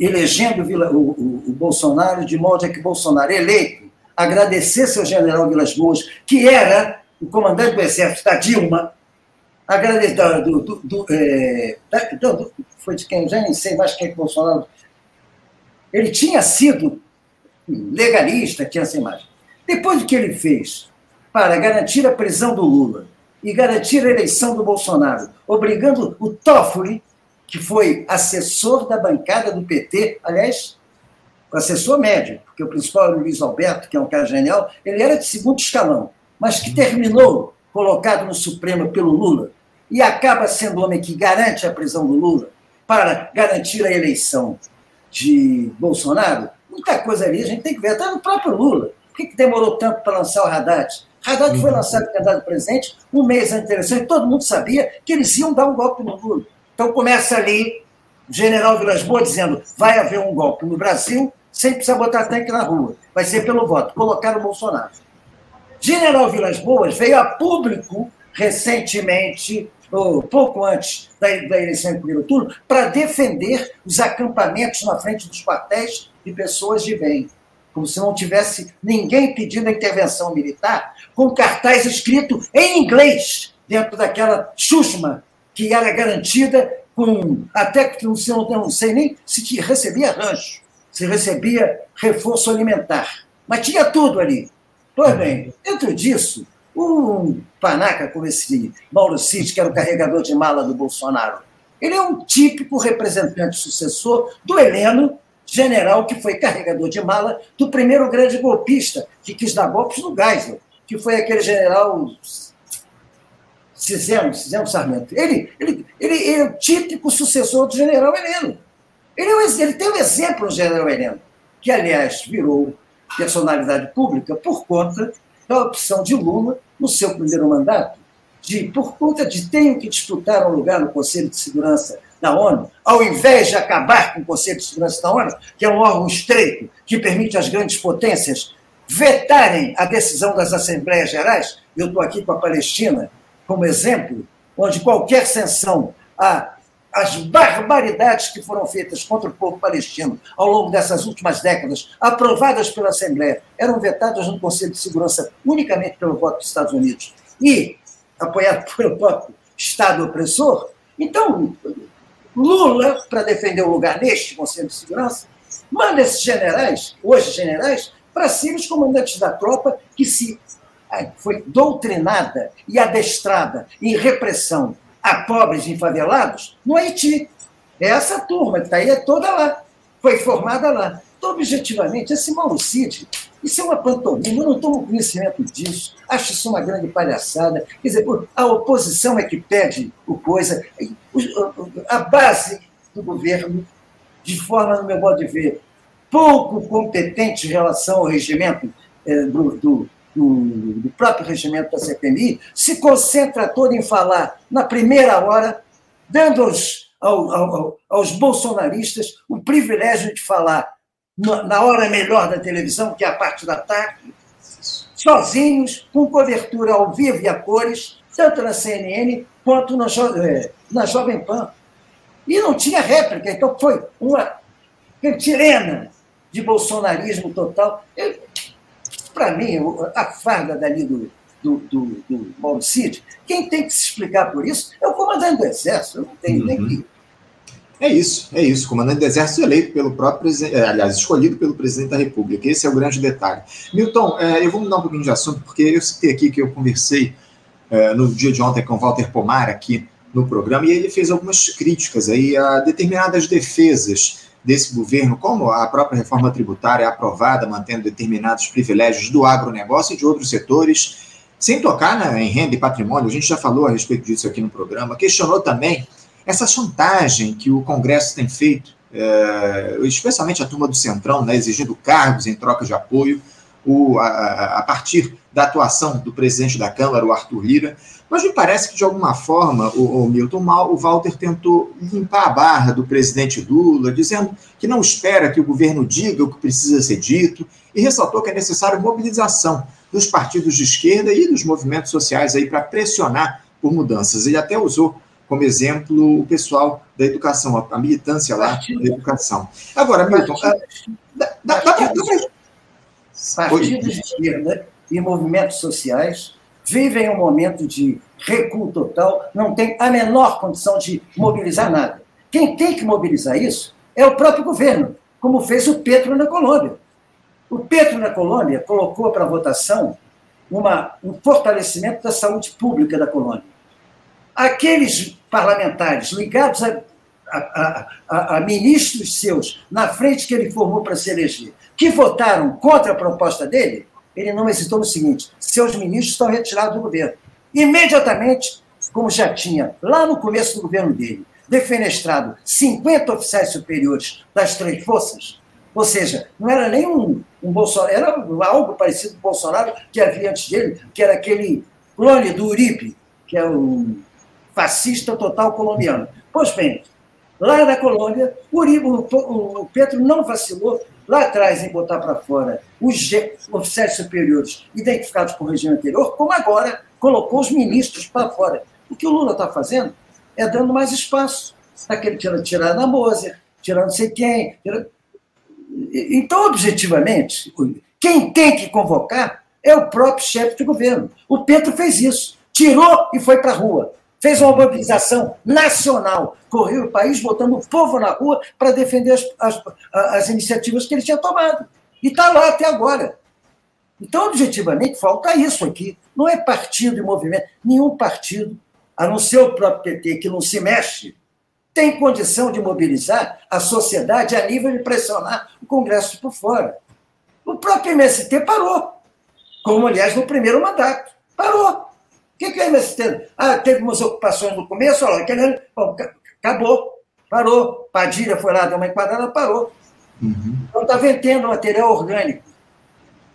elegendo o, o, o Bolsonaro, de modo a que Bolsonaro, eleito, agradecesse ao general Vilas Boas, que era o comandante do exército da Dilma, agradecer do, do, do, é, do, foi de quem, já nem sei mais quem é que Bolsonaro. Ele tinha sido legalista, tinha essa imagem. Depois do que ele fez para garantir a prisão do Lula e garantir a eleição do Bolsonaro, obrigando o Toffoli, que foi assessor da bancada do PT, aliás, assessor médio, porque o principal era o Luiz Alberto, que é um cara genial, ele era de segundo escalão, mas que terminou colocado no Supremo pelo Lula e acaba sendo o homem que garante a prisão do Lula para garantir a eleição de Bolsonaro, muita coisa ali a gente tem que ver, até no próprio Lula. Por que, que demorou tanto para lançar o Haddad? Haddad foi uhum. lançado candidato presidente um mês antes da eleição e todo mundo sabia que eles iam dar um golpe no Lula. Então começa ali o general Vilas Boas dizendo vai haver um golpe no Brasil sem precisar botar tanque na rua. Vai ser pelo voto, colocar o Bolsonaro. General Vilas Boas veio a público recentemente pouco antes da, da eleição em primeiro turno, para defender os acampamentos na frente dos quartéis de pessoas de bem. Como se não tivesse ninguém pedindo a intervenção militar, com cartaz escrito em inglês, dentro daquela chusma que era garantida com. Até que não sei, não sei nem se recebia rancho, se recebia reforço alimentar. Mas tinha tudo ali. Pois bem, dentro disso, um panaca como esse Mauro Cid, que era o carregador de mala do Bolsonaro, ele é um típico representante sucessor do Heleno, general que foi carregador de mala do primeiro grande golpista que quis dar golpes no Geisel, que foi aquele general Ciseno, Ciseno Sarmento. Ele, ele, ele, é o típico sucessor do general Heleno. Ele, é um, ele tem um exemplo no general Heleno, que, aliás, virou personalidade pública por conta da opção de Lula, no seu primeiro mandato, de, por conta de tenho que disputar um lugar no Conselho de Segurança da ONU, ao invés de acabar com o Conselho de Segurança da ONU, que é um órgão estreito que permite às grandes potências vetarem a decisão das Assembleias Gerais, eu estou aqui com a Palestina como exemplo, onde qualquer sanção a as barbaridades que foram feitas contra o povo palestino ao longo dessas últimas décadas, aprovadas pela Assembleia, eram vetadas no Conselho de Segurança unicamente pelo voto dos Estados Unidos e apoiado pelo próprio Estado opressor. Então, Lula, para defender o lugar neste Conselho de Segurança, manda esses generais, hoje generais, para serem os comandantes da tropa que se foi doutrinada e adestrada em repressão a pobres e favelados no Haiti. É essa turma que está aí, é toda lá. Foi formada lá. Então, objetivamente, esse Cid, isso é uma pantomima, eu não tomo conhecimento disso, acho isso uma grande palhaçada. Quer dizer, a oposição é que pede o coisa, a base do governo, de forma, no meu modo de ver, pouco competente em relação ao regimento é, do, do, do, do, próprio regimento da CPMI, se concentra todo em falar na primeira hora, dando aos, ao, ao, aos bolsonaristas o privilégio de falar na hora melhor da televisão, que é a parte da tarde, sozinhos, com cobertura ao vivo e a cores, tanto na CNN quanto na, é, na Jovem Pan. E não tinha réplica, então foi uma tirena de bolsonarismo total. Para mim, a farda dali do, do, do, do Mauro Cid, quem tem que se explicar por isso é o comandante do Exército. Eu não tenho uhum. nem que é isso, é isso. Comandante do Exército eleito pelo próprio presidente, é, aliás, escolhido pelo presidente da República. Esse é o grande detalhe. Milton, é, eu vou mudar um pouquinho de assunto, porque eu citei aqui que eu conversei é, no dia de ontem com o Walter Pomar aqui no programa, e ele fez algumas críticas aí a determinadas defesas desse governo, como a própria reforma tributária aprovada, mantendo determinados privilégios do agronegócio e de outros setores, sem tocar né, em renda e patrimônio. A gente já falou a respeito disso aqui no programa. Questionou também essa chantagem que o Congresso tem feito, é, especialmente a turma do Centrão, né, exigindo cargos em troca de apoio, o, a, a, partir da atuação do presidente da Câmara, o Arthur Lira, mas me parece que, de alguma forma, o, o Milton Mal, o Walter tentou limpar a barra do presidente Lula, dizendo que não espera que o governo diga o que precisa ser dito, e ressaltou que é necessário mobilização dos partidos de esquerda e dos movimentos sociais aí para pressionar por mudanças. Ele até usou como exemplo o pessoal da educação, a, militância lá da educação. Agora, Milton, partidos, dá, dá, dá, partidos de esquerda e movimentos sociais vivem um momento de recuo total, não tem a menor condição de mobilizar nada. Quem tem que mobilizar isso é o próprio governo, como fez o Petro na Colômbia. O Petro na Colômbia colocou para votação uma, um fortalecimento da saúde pública da Colômbia. Aqueles parlamentares ligados a, a, a, a, ministros seus, na frente que ele formou para se eleger, que votaram contra a proposta dele, ele não hesitou no seguinte: seus ministros estão retirados do governo. Imediatamente, como já tinha lá no começo do governo dele, defenestrado 50 oficiais superiores das três forças, ou seja, não era nem um, um Bolsonaro, era algo parecido com o Bolsonaro que havia antes dele, que era aquele clone do Uribe, que é o fascista total colombiano. Pois bem, lá na Colômbia, o, Uribe, o Petro não vacilou lá atrás em botar para fora os oficiais superiores identificados com o regime anterior, como agora colocou os ministros para fora. O que o Lula está fazendo é dando mais espaço. Está querendo tirar na Moser, tirar não sei quem. Então, objetivamente, quem tem que convocar é o próprio chefe de governo. O Petro fez isso. Tirou e foi para a rua fez uma mobilização nacional, correu o país botando o povo na rua para defender as, as, as, iniciativas que ele tinha tomado. E está lá até agora. Então, objetivamente, falta isso aqui. Não é partido e movimento. Nenhum partido, a não ser o próprio PT, que não se mexe, tem condição de mobilizar a sociedade a nível de pressionar o Congresso por fora. O próprio MST parou, como, aliás, no primeiro mandato. Parou que, que é MST? Ah, teve umas ocupações no começo, olha, aquele, bom, acabou, parou. Padilha foi lá, deu uma enquadrada, parou. Uhum. Então está vendendo material orgânico.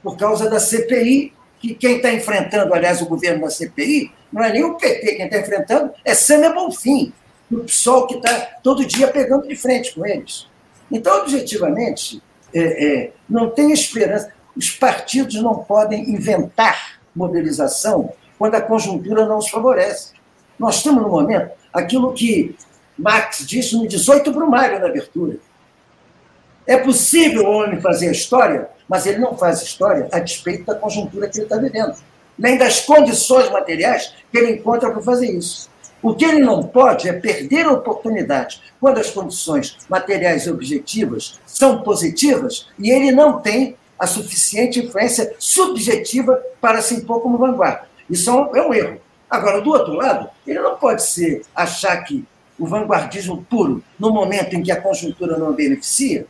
Por causa da CPI, que quem está enfrentando, aliás, o governo da CPI, não é nem o PT, quem está enfrentando é Sâmia Bonfim, o PSOL que está todo dia pegando de frente com eles. Então, objetivamente, é, é, não tem esperança. Os partidos não podem inventar mobilização quando a conjuntura não os favorece. Nós estamos no momento, aquilo que Marx disse no 18 Brumário na abertura. É possível o homem fazer história, mas ele não faz história a despeito da conjuntura que ele está vivendo, nem das condições materiais que ele encontra para fazer isso. O que ele não pode é perder a oportunidade quando as condições materiais e objetivas são positivas e ele não tem a suficiente influência subjetiva para se impor como vanguarda. Isso é um, é um erro. Agora, do outro lado, ele não pode ser achar que o vanguardismo puro, no momento em que a conjuntura não beneficia,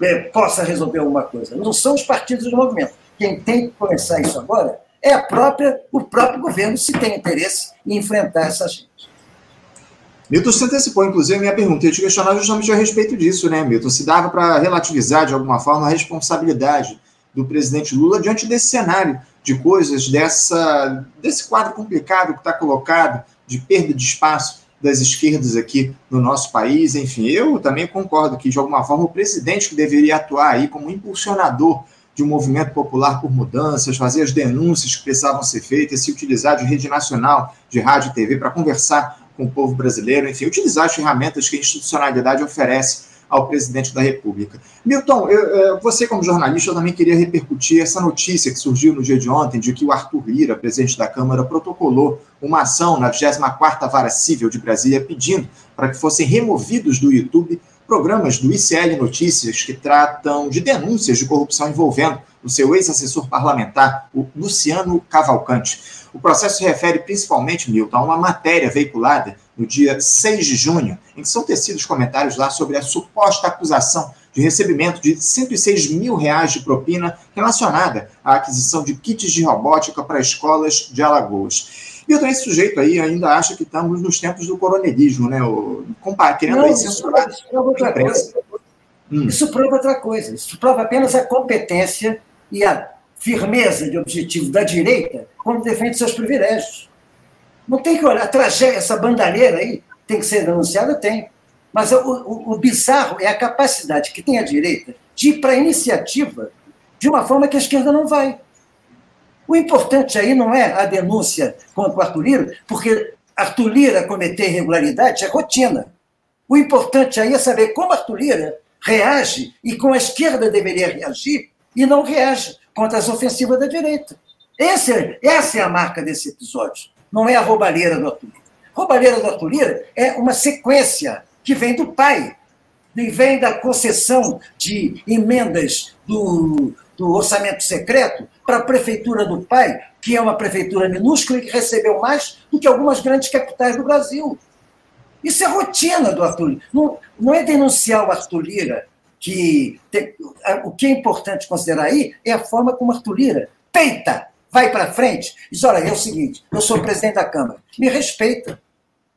é, possa resolver alguma coisa. Não são os partidos do movimento. Quem tem que começar isso agora é a própria, o próprio governo, se tem interesse em enfrentar essa gente. Milton, você antecipou, inclusive, a minha pergunta. Eu te questionava justamente a respeito disso, né, Milton? Se dava para relativizar, de alguma forma, a responsabilidade do presidente Lula diante desse cenário de coisas, dessa, desse quadro complicado que está colocado, de perda de espaço das esquerdas aqui no nosso país. Enfim, eu também concordo que, de alguma forma, o presidente que deveria atuar aí como impulsionador de um movimento popular por mudanças, fazer as denúncias que precisavam ser feitas, se utilizar de rede nacional de rádio e TV para conversar com o povo brasileiro, enfim, utilizar as ferramentas que a institucionalidade oferece ao presidente da República. Milton, eu, você como jornalista, eu também queria repercutir essa notícia que surgiu no dia de ontem, de que o Arthur Lira, presidente da Câmara, protocolou uma ação na 24ª Vara Civil de Brasília pedindo para que fossem removidos do YouTube programas do ICL Notícias que tratam de denúncias de corrupção envolvendo o seu ex-assessor parlamentar, o Luciano Cavalcante. O processo se refere principalmente, Milton, a uma matéria veiculada no dia 6 de junho, em que são tecidos comentários lá sobre a suposta acusação de recebimento de 106 mil reais de propina relacionada à aquisição de kits de robótica para escolas de Alagoas. Milton, esse sujeito aí ainda acha que estamos nos tempos do coronelismo, né? O, querendo Não, aí censurar isso prova outra coisa. Hum. Isso prova outra coisa. Isso prova apenas a competência e a firmeza de objetivo da direita quando defende seus privilégios. Não tem que olhar, a tragédia, essa bandalheira aí tem que ser denunciada? Tem. Mas o, o, o bizarro é a capacidade que tem a direita de ir para a iniciativa de uma forma que a esquerda não vai. O importante aí não é a denúncia contra o Arthur Lira, porque Arthur Lira cometer irregularidade é rotina. O importante aí é saber como Arthur Lira reage e como a esquerda deveria reagir e não reage contra as ofensivas da direita. Esse, essa é a marca desse episódio. Não é a roubalheira do Arthur Lira. Roubalheira do Arthur Lira é uma sequência que vem do pai, e vem da concessão de emendas do, do orçamento secreto para a prefeitura do pai, que é uma prefeitura minúscula e que recebeu mais do que algumas grandes capitais do Brasil. Isso é rotina do Arthur Lira. Não, não é denunciar o Arthur Lira, que tem, o que é importante considerar aí é a forma como Arthur Lira peita, vai para frente, diz: olha, é o seguinte, eu sou presidente da Câmara, me respeita.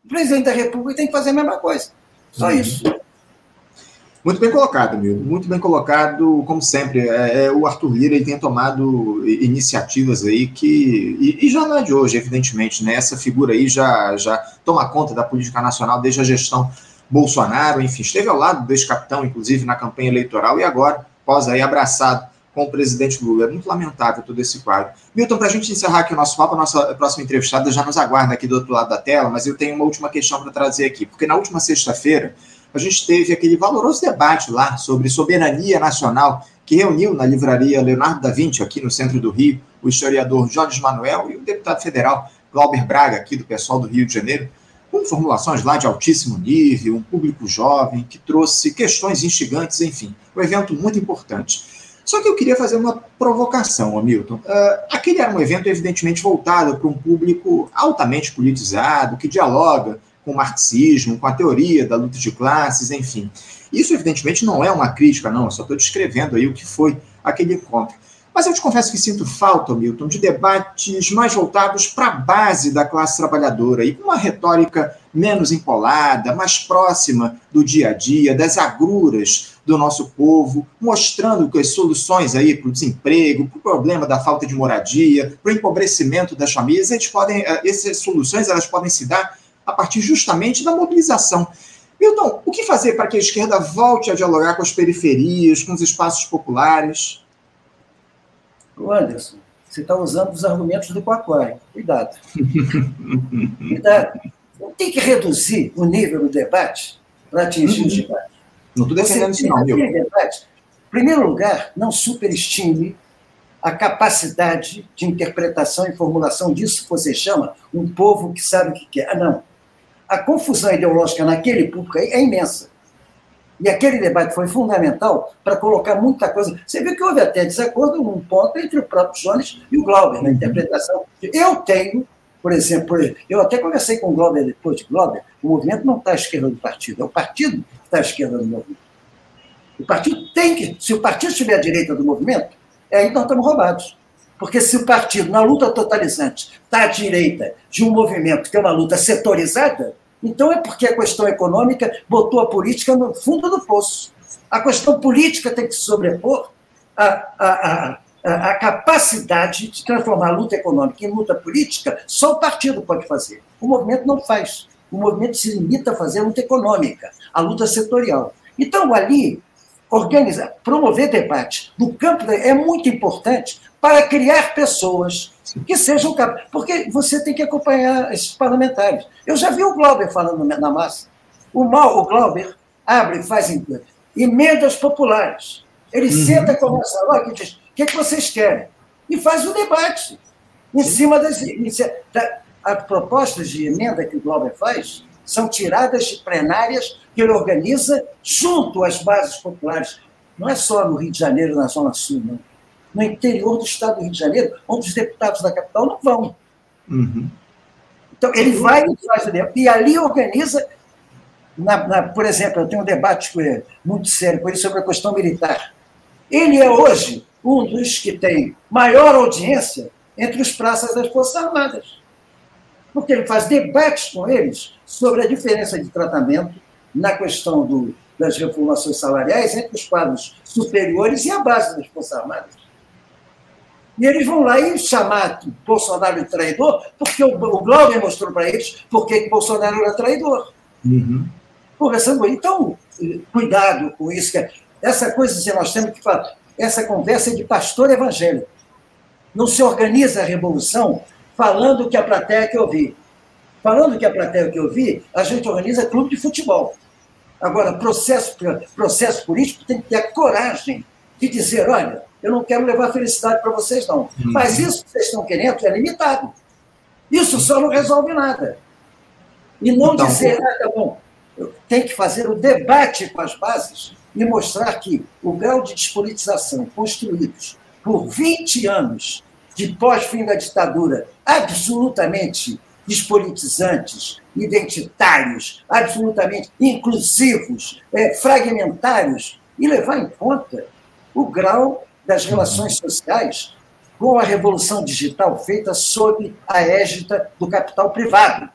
O presidente da República tem que fazer a mesma coisa. Só uhum. isso. Muito bem colocado, Milton. Muito bem colocado, como sempre. É, é, o Arthur Lira ele tem tomado iniciativas aí que. E, e, já não é de hoje, evidentemente, né? Essa figura aí já, já toma conta da política nacional desde a gestão Bolsonaro, enfim, esteve ao lado do ex-capitão, inclusive, na campanha eleitoral, e agora, pós aí, abraçado com o presidente Lula. É muito lamentável todo esse quadro. Milton, para a gente encerrar aqui o nosso papo, a nossa próxima entrevistada já nos aguarda aqui do outro lado da tela, mas eu tenho uma última questão para trazer aqui, porque na última sexta-feira a gente teve aquele valoroso debate lá sobre soberania nacional, que reuniu na livraria Leonardo da Vinci, aqui no centro do Rio, o historiador Jorge Manuel e o deputado federal Glauber Braga, aqui do pessoal do Rio de Janeiro, com formulações lá de altíssimo nível, um público jovem, que trouxe questões instigantes, enfim, um evento muito importante. Só que eu queria fazer uma provocação, Hamilton. Uh, aquele era um evento, evidentemente, voltado para um público altamente politizado, que dialoga com o marxismo, com a teoria da luta de classes, enfim. Isso, evidentemente, não é uma crítica, não, eu só estou descrevendo aí o que foi aquele encontro. Mas eu te confesso que sinto falta, Milton, de debates mais voltados para a base da classe trabalhadora e com uma retórica menos empolada, mais próxima do dia a dia, das agruras do nosso povo, mostrando que as soluções aí para o desemprego, para o problema da falta de moradia, para o empobrecimento das famílias, eles podem, eh, essas soluções elas podem se dar a partir justamente da mobilização. Milton, o que fazer para que a esquerda volte a dialogar com as periferias, com os espaços populares? O Anderson, você está usando os argumentos do Quaquá. Cuidado. Cuidado. Não tem que reduzir o nível do debate para atingir uhum. os debates. Não estou defendendo isso, não, Milton. Em primeiro lugar, não superestime a capacidade de interpretação e formulação disso que você chama um povo que sabe o que quer. Ah, não a confusão ideológica naquele público é imensa. E aquele debate foi fundamental para colocar muita coisa. Você viu que houve até desacordo num ponto entre o próprio Jones e o Glauber na interpretação. Eu tenho por exemplo, eu até conversei com o Glauber depois de Glauber, o movimento não está à esquerda do partido, é o partido que está à esquerda do movimento. O partido tem que, se o partido estiver à direita do movimento, aí nós estamos roubados. Porque se o partido, na luta totalizante, está à direita de um movimento que é uma luta setorizada, então é porque a questão econômica botou a política no fundo do poço. A questão política tem que se sobrepor à, à, à, à capacidade de transformar a luta econômica em luta política, só o partido pode fazer. O movimento não faz. O movimento se limita a fazer a luta econômica, a luta setorial. Então, ali, organizar, promover debate no campo é muito importante para criar pessoas que sejam capazes. Porque você tem que acompanhar esses parlamentares. Eu já vi o Glauber falando na massa. O, mal, o Glauber abre e faz emendas populares. Ele uhum. senta, começa logo e diz: o que, é que vocês querem? E faz o debate em cima das. As propostas de emenda que o Glauber faz são tiradas de plenárias que ele organiza junto às bases populares. Não é só no Rio de Janeiro, na Zona Sul, não. No interior do estado do Rio de Janeiro, onde os deputados da capital não vão. Uhum. Então, ele vai e faz o debate, e ali organiza. Na, na, por exemplo, eu tenho um debate muito sério com ele sobre a questão militar. Ele é hoje um dos que tem maior audiência entre os praças das Forças Armadas. Porque ele faz debates com eles sobre a diferença de tratamento na questão do, das reformações salariais entre os quadros superiores e a base das Forças Armadas. E eles vão lá e chamar Bolsonaro de traidor, porque o, o Glauber mostrou para eles porque Bolsonaro era traidor. Uhum. Conversando Então, cuidado com isso. Que essa coisa que nós temos que falar, essa conversa é de pastor evangélico. Não se organiza a revolução falando que a plateia quer ouvir. Falando que a plateia quer ouvir, a gente organiza clube de futebol. Agora, processo, processo político tem que ter a coragem de dizer: olha, eu não quero levar felicidade para vocês, não. Uhum. Mas isso que vocês estão querendo é limitado. Isso só não resolve nada. E não então, dizer, ah, tá bom, tem que fazer o debate com as bases e mostrar que o grau de despolitização construídos por 20 anos de pós-fim da ditadura, absolutamente despolitizantes, identitários, absolutamente inclusivos, é, fragmentários, e levar em conta o grau das relações sociais com a revolução digital feita sob a égida do capital privado,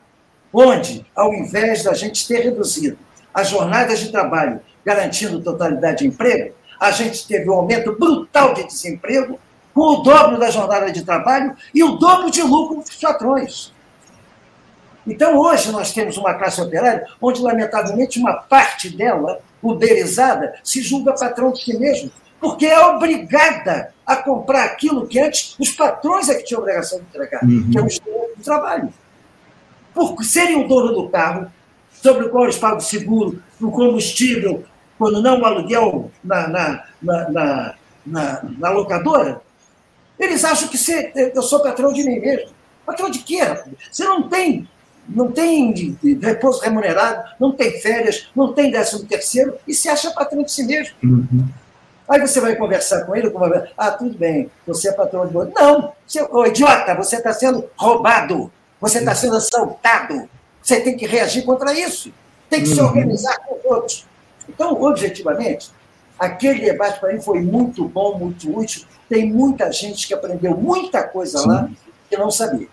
onde, ao invés da gente ter reduzido as jornadas de trabalho garantindo totalidade de emprego, a gente teve um aumento brutal de desemprego, com o dobro da jornada de trabalho e o dobro de lucro dos patrões. Então, hoje, nós temos uma classe operária onde, lamentavelmente, uma parte dela, uberizada, se julga patrão de si mesmo, porque é obrigada a comprar aquilo que antes os patrões é que tinham obrigação de entregar, uhum. que é o instrumento do trabalho. Por serem o dono do carro, sobre o qual eles pagam seguro, o combustível, quando não o aluguel na, na, na, na, na locadora, eles acham que você, eu sou patrão de mim mesmo. Patrão de quê? Você não tem, não tem repouso remunerado, não tem férias, não tem décimo terceiro e se acha patrão de si mesmo. Uhum. Aí você vai conversar com ele, com uma... ah, tudo bem, você é patrão de você. Não, seu, oh, idiota, você está sendo roubado, você está sendo assaltado. Você tem que reagir contra isso. Tem que uhum. se organizar com os outros. Então, objetivamente, aquele debate para mim foi muito bom, muito útil. Tem muita gente que aprendeu muita coisa Sim. lá que não sabia.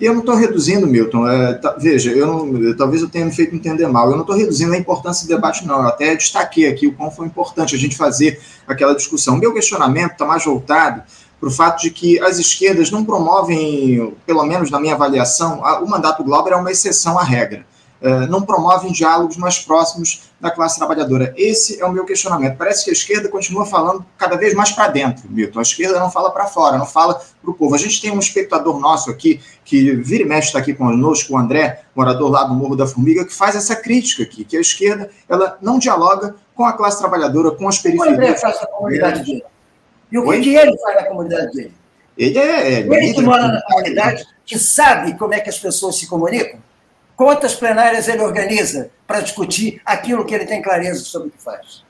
E eu não estou reduzindo, Milton. É, tá, veja, eu não, talvez eu tenha me feito entender mal. Eu não estou reduzindo a importância do debate, não. Eu até destaquei aqui o quão foi importante a gente fazer aquela discussão. Meu questionamento está mais voltado para o fato de que as esquerdas não promovem, pelo menos na minha avaliação, o mandato Glauber é uma exceção à regra. Eh, não promovem diálogos mais próximos da classe trabalhadora. Esse é o meu questionamento. Parece que a esquerda continua falando cada vez mais para dentro, Milton. A esquerda não fala para fora, não fala para o povo. A gente tem um espectador nosso aqui, que vira e mexe está aqui conosco, o André, morador lá do Morro da Formiga, que faz essa crítica aqui, que a esquerda ela não dialoga com a classe trabalhadora, com as periferias. O André faz a comunidade dele. E o que, ele faz na comunidade dele? Ele é. Ele que mora na comunidade, que sabe como é que as pessoas se comunicam? Quantas plenárias ele organiza para discutir aquilo que ele tem clareza sobre o que faz?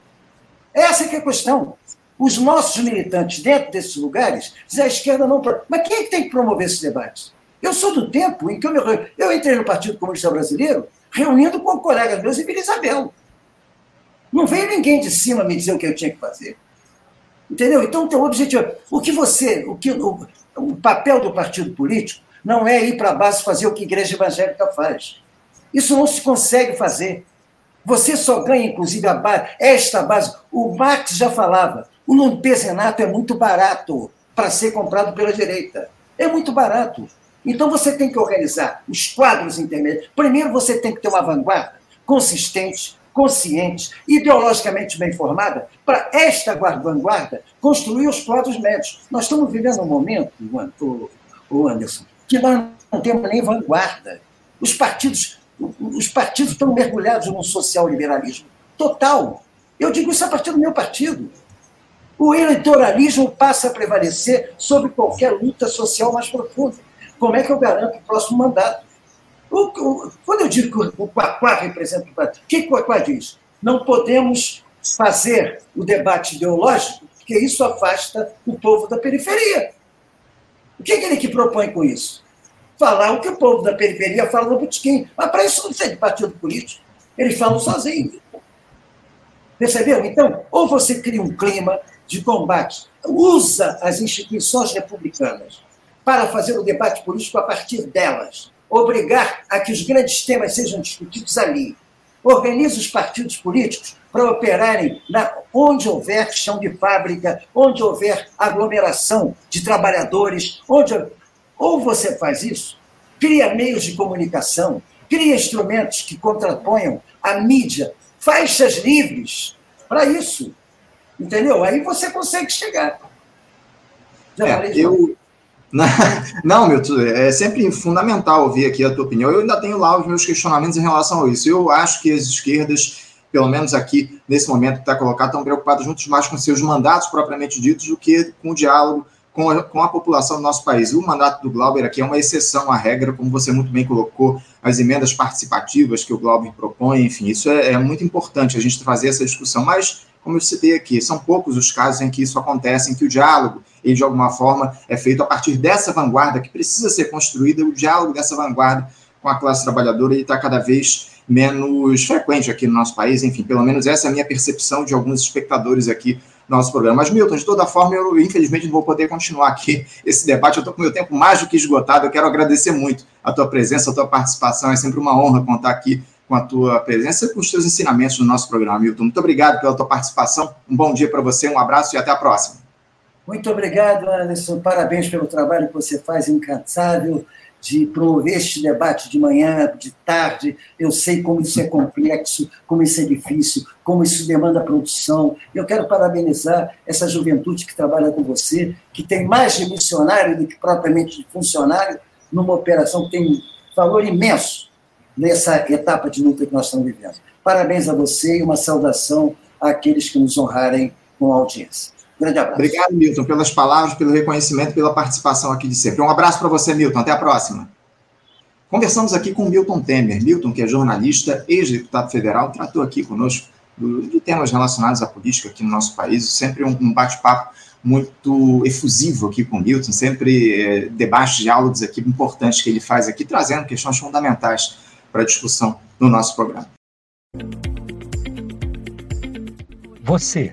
Essa é, é a questão. Os nossos militantes dentro desses lugares dizem a esquerda não. Mas quem é que tem que promover esses debates? Eu sou do tempo em que eu, me, eu entrei no Partido Comunista Brasileiro reunindo com colegas meus em Vila Isabel. Não veio ninguém de cima me dizer o que eu tinha que fazer. Entendeu? Então, o objetivo. O que você. O, que, o, o papel do partido político não é ir para a base fazer o que a igreja evangélica faz. Isso não se consegue fazer. Você só ganha, inclusive, a base, esta base. O Marx já falava: o lumpezenato é muito barato para ser comprado pela direita. É muito barato. Então você tem que organizar os quadros intermédios. Primeiro você tem que ter uma vanguarda consistente, consciente, ideologicamente bem formada, para esta vanguarda construir os quadros médios. Nós estamos vivendo um momento, o Anderson, que nós não temos nem vanguarda. Os partidos, os partidos estão mergulhados num social-liberalismo total. Eu digo isso a partir do meu partido. O eleitoralismo passa a prevalecer sobre qualquer luta social mais profunda. Como é que eu garanto o próximo mandato? O, o, quando eu digo que o Quaquá representa o partido, o que o Quaquá diz? Não podemos fazer o debate ideológico, porque isso afasta o povo da periferia. O que, é que ele que propõe com isso? Falar o que o povo da periferia fala no Botequim. Mas para isso não precisa de partido político. Eles falam sozinhos. Percebeu? Então, ou você cria um clima de combate, usa as instituições republicanas para fazer o debate político a partir delas, obrigar a que os grandes temas sejam discutidos ali. Organiza os partidos políticos para operarem na, onde houver chão de fábrica, onde houver aglomeração de trabalhadores, onde ou você faz isso, cria meios de comunicação, cria instrumentos que contraponham a mídia, faixas livres para isso. Entendeu? Aí você consegue chegar. Já é, eu, Não, Milton, é sempre fundamental ouvir aqui a tua opinião. Eu ainda tenho lá os meus questionamentos em relação a isso. Eu acho que as esquerdas, pelo menos aqui nesse momento que está colocado, estão preocupadas muito mais com seus mandatos propriamente ditos do que com o diálogo com a, com a população do nosso país. O mandato do Glauber aqui é uma exceção à regra, como você muito bem colocou, as emendas participativas que o Glauber propõe, enfim, isso é, é muito importante a gente fazer essa discussão. Mas, como eu citei aqui, são poucos os casos em que isso acontece, em que o diálogo ele de alguma forma é feito a partir dessa vanguarda que precisa ser construída, o diálogo dessa vanguarda com a classe trabalhadora está cada vez menos frequente aqui no nosso país, enfim, pelo menos essa é a minha percepção de alguns espectadores aqui do nosso programa. Mas, Milton, de toda forma, eu infelizmente não vou poder continuar aqui esse debate, eu estou com o meu tempo mais do que esgotado, eu quero agradecer muito a tua presença, a tua participação, é sempre uma honra contar aqui com a tua presença e com os teus ensinamentos no nosso programa, Milton. Muito obrigado pela tua participação, um bom dia para você, um abraço e até a próxima. Muito obrigado, Anderson. Parabéns pelo trabalho que você faz incansável de promover este debate de manhã, de tarde. Eu sei como isso é complexo, como isso é difícil, como isso demanda produção. Eu quero parabenizar essa juventude que trabalha com você, que tem mais de missionário do que propriamente de funcionário, numa operação que tem valor imenso nessa etapa de luta que nós estamos vivendo. Parabéns a você e uma saudação àqueles que nos honrarem com a audiência. Grande abraço. Obrigado, Milton, pelas palavras, pelo reconhecimento, pela participação aqui de sempre. Um abraço para você, Milton. Até a próxima. Conversamos aqui com Milton Temer. Milton, que é jornalista, ex-deputado federal, tratou aqui conosco de temas relacionados à política aqui no nosso país. Sempre um bate-papo muito efusivo aqui com o Milton, sempre é, debates, diálogos aqui importantes que ele faz aqui, trazendo questões fundamentais para a discussão no nosso programa. Você,